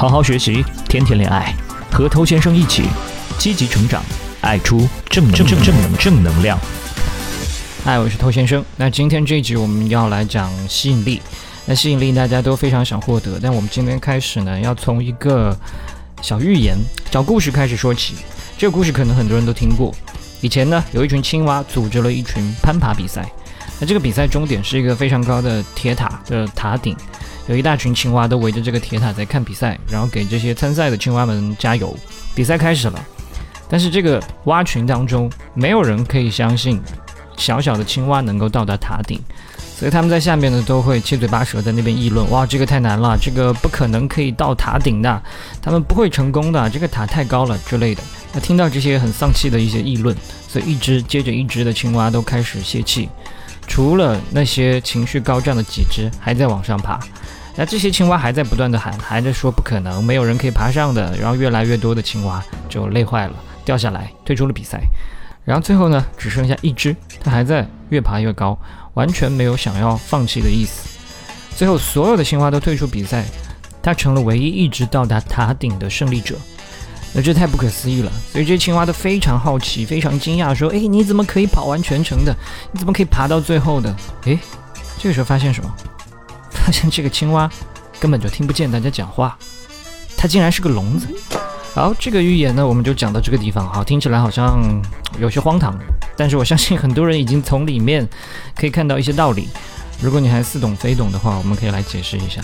好好学习，天天恋爱，和偷先生一起积极成长，爱出正正正正能正能量。嗨，我是偷先生。那今天这一集我们要来讲吸引力。那吸引力大家都非常想获得，但我们今天开始呢，要从一个小寓言、小故事开始说起。这个故事可能很多人都听过。以前呢，有一群青蛙组织了一群攀爬比赛。那这个比赛终点是一个非常高的铁塔的塔顶，有一大群青蛙都围着这个铁塔在看比赛，然后给这些参赛的青蛙们加油。比赛开始了，但是这个蛙群当中没有人可以相信小小的青蛙能够到达塔顶，所以他们在下面呢都会七嘴八舌在那边议论：哇，这个太难了，这个不可能可以到塔顶的，他们不会成功的，这个塔太高了之类的。那听到这些很丧气的一些议论，所以一只接着一只的青蛙都开始泄气。除了那些情绪高涨的几只还在往上爬，那这些青蛙还在不断的喊，还在说不可能，没有人可以爬上的。然后越来越多的青蛙就累坏了，掉下来退出了比赛。然后最后呢，只剩下一只，它还在越爬越高，完全没有想要放弃的意思。最后所有的青蛙都退出比赛，它成了唯一一直到达塔顶的胜利者。那这太不可思议了，所以这些青蛙都非常好奇，非常惊讶，说：“哎，你怎么可以跑完全程的？你怎么可以爬到最后的？”哎，这个时候发现什么？发现这个青蛙根本就听不见大家讲话，它竟然是个聋子。好，这个寓言呢，我们就讲到这个地方。好，听起来好像有些荒唐，但是我相信很多人已经从里面可以看到一些道理。如果你还似懂非懂的话，我们可以来解释一下。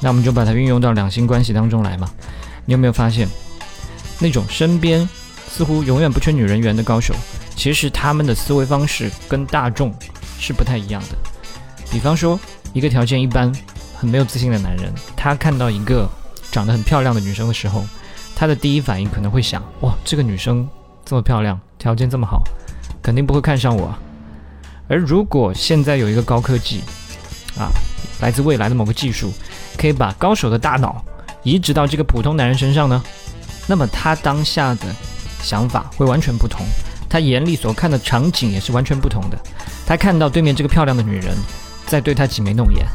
那我们就把它运用到两性关系当中来嘛。你有没有发现？那种身边似乎永远不缺女人缘的高手，其实他们的思维方式跟大众是不太一样的。比方说，一个条件一般、很没有自信的男人，他看到一个长得很漂亮的女生的时候，他的第一反应可能会想：哇，这个女生这么漂亮，条件这么好，肯定不会看上我。而如果现在有一个高科技，啊，来自未来的某个技术，可以把高手的大脑移植到这个普通男人身上呢？那么他当下的想法会完全不同，他眼里所看的场景也是完全不同的。他看到对面这个漂亮的女人在对他挤眉弄眼，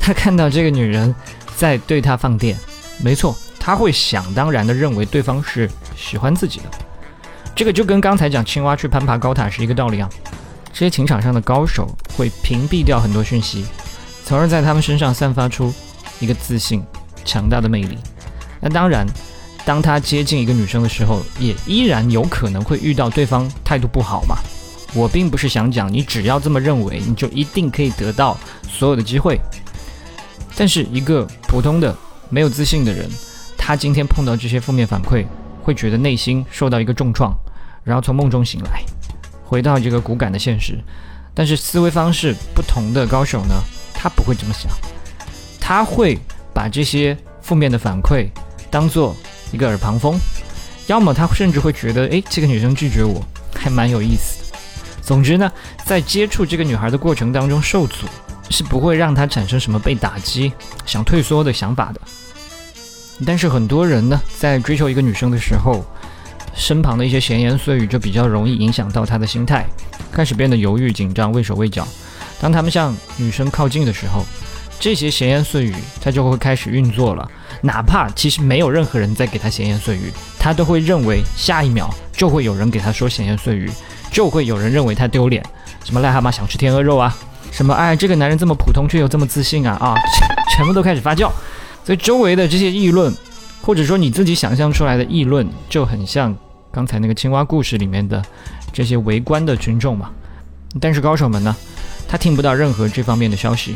他看到这个女人在对他放电，没错，他会想当然的认为对方是喜欢自己的。这个就跟刚才讲青蛙去攀爬高塔是一个道理啊。这些情场上的高手会屏蔽掉很多讯息，从而在他们身上散发出一个自信、强大的魅力。那当然。当他接近一个女生的时候，也依然有可能会遇到对方态度不好嘛。我并不是想讲你只要这么认为，你就一定可以得到所有的机会。但是一个普通的没有自信的人，他今天碰到这些负面反馈，会觉得内心受到一个重创，然后从梦中醒来，回到这个骨感的现实。但是思维方式不同的高手呢，他不会这么想，他会把这些负面的反馈当做。一个耳旁风，要么他甚至会觉得，哎，这个女生拒绝我还蛮有意思的。总之呢，在接触这个女孩的过程当中受阻，是不会让她产生什么被打击、想退缩的想法的。但是很多人呢，在追求一个女生的时候，身旁的一些闲言碎语就比较容易影响到他的心态，开始变得犹豫、紧张、畏手畏脚。当他们向女生靠近的时候，这些闲言碎语他就会开始运作了。哪怕其实没有任何人在给他闲言碎语，他都会认为下一秒就会有人给他说闲言碎语，就会有人认为他丢脸。什么癞蛤蟆想吃天鹅肉啊？什么哎，这个男人这么普通却又这么自信啊啊！全部都开始发酵。所以周围的这些议论，或者说你自己想象出来的议论，就很像刚才那个青蛙故事里面的这些围观的群众嘛。但是高手们呢，他听不到任何这方面的消息。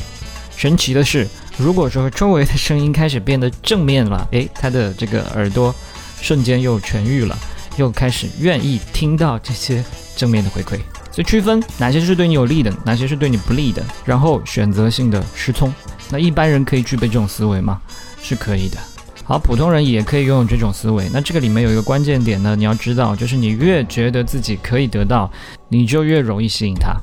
神奇的是。如果说周围的声音开始变得正面了，诶，他的这个耳朵瞬间又痊愈了，又开始愿意听到这些正面的回馈。所以区分哪些是对你有利的，哪些是对你不利的，然后选择性的失聪。那一般人可以具备这种思维吗？是可以的。好，普通人也可以拥有这种思维。那这个里面有一个关键点呢，你要知道，就是你越觉得自己可以得到，你就越容易吸引他。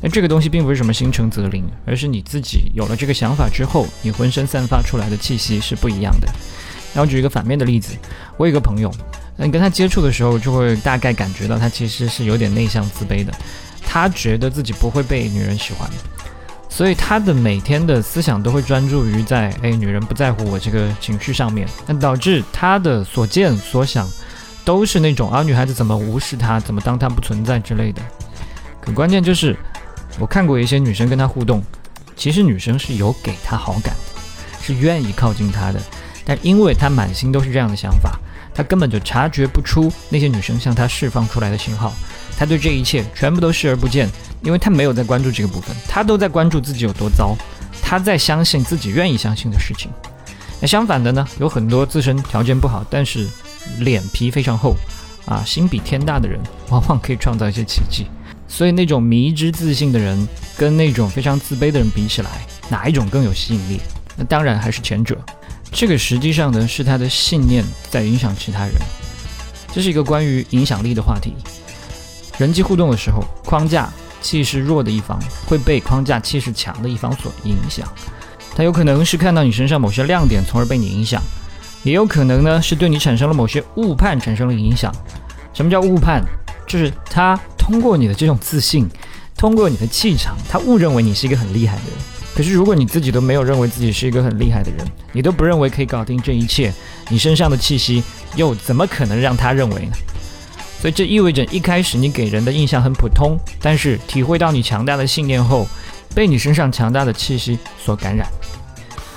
那这个东西并不是什么心诚则灵，而是你自己有了这个想法之后，你浑身散发出来的气息是不一样的。然后举一个反面的例子，我有一个朋友，那你跟他接触的时候，就会大概感觉到他其实是有点内向、自卑的。他觉得自己不会被女人喜欢，所以他的每天的思想都会专注于在哎女人不在乎我这个情绪上面，那导致他的所见所想都是那种啊女孩子怎么无视他，怎么当他不存在之类的。可关键就是我看过一些女生跟他互动，其实女生是有给他好感的，是愿意靠近他的，但因为他满心都是这样的想法，他根本就察觉不出那些女生向他释放出来的信号。他对这一切全部都视而不见，因为他没有在关注这个部分，他都在关注自己有多糟，他在相信自己愿意相信的事情。那相反的呢，有很多自身条件不好，但是脸皮非常厚啊，心比天大的人，往往可以创造一些奇迹。所以那种迷之自信的人，跟那种非常自卑的人比起来，哪一种更有吸引力？那当然还是前者。这个实际上呢，是他的信念在影响其他人。这是一个关于影响力的话题。人际互动的时候，框架气势弱的一方会被框架气势强的一方所影响。他有可能是看到你身上某些亮点，从而被你影响；也有可能呢是对你产生了某些误判，产生了影响。什么叫误判？就是他通过你的这种自信，通过你的气场，他误认为你是一个很厉害的人。可是如果你自己都没有认为自己是一个很厉害的人，你都不认为可以搞定这一切，你身上的气息又怎么可能让他认为呢？所以这意味着一开始你给人的印象很普通，但是体会到你强大的信念后，被你身上强大的气息所感染。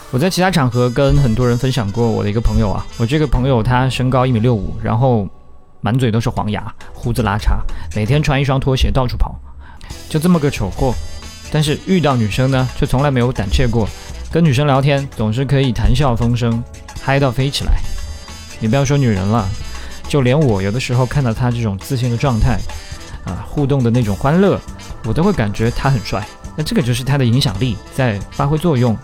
我在其他场合跟很多人分享过我的一个朋友啊，我这个朋友他身高一米六五，然后满嘴都是黄牙，胡子拉碴，每天穿一双拖鞋到处跑，就这么个丑货。但是遇到女生呢，却从来没有胆怯过，跟女生聊天总是可以谈笑风生，嗨到飞起来。你不要说女人了。就连我有的时候看到他这种自信的状态，啊，互动的那种欢乐，我都会感觉他很帅。那这个就是他的影响力在发挥作用，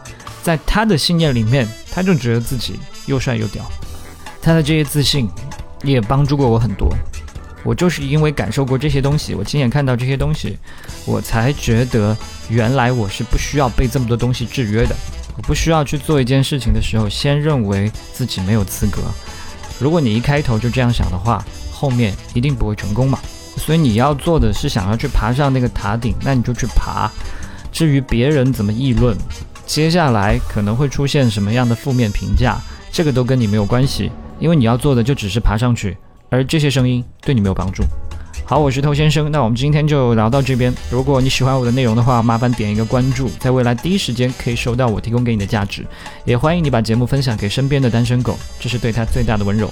在他的信念里面，他就觉得自己又帅又屌。他的这些自信也帮助过我很多。我就是因为感受过这些东西，我亲眼看到这些东西，我才觉得原来我是不需要被这么多东西制约的。我不需要去做一件事情的时候，先认为自己没有资格。如果你一开头就这样想的话，后面一定不会成功嘛。所以你要做的是想要去爬上那个塔顶，那你就去爬。至于别人怎么议论，接下来可能会出现什么样的负面评价，这个都跟你没有关系，因为你要做的就只是爬上去，而这些声音对你没有帮助。好，我是偷先生，那我们今天就聊到这边。如果你喜欢我的内容的话，麻烦点一个关注，在未来第一时间可以收到我提供给你的价值。也欢迎你把节目分享给身边的单身狗，这是对他最大的温柔。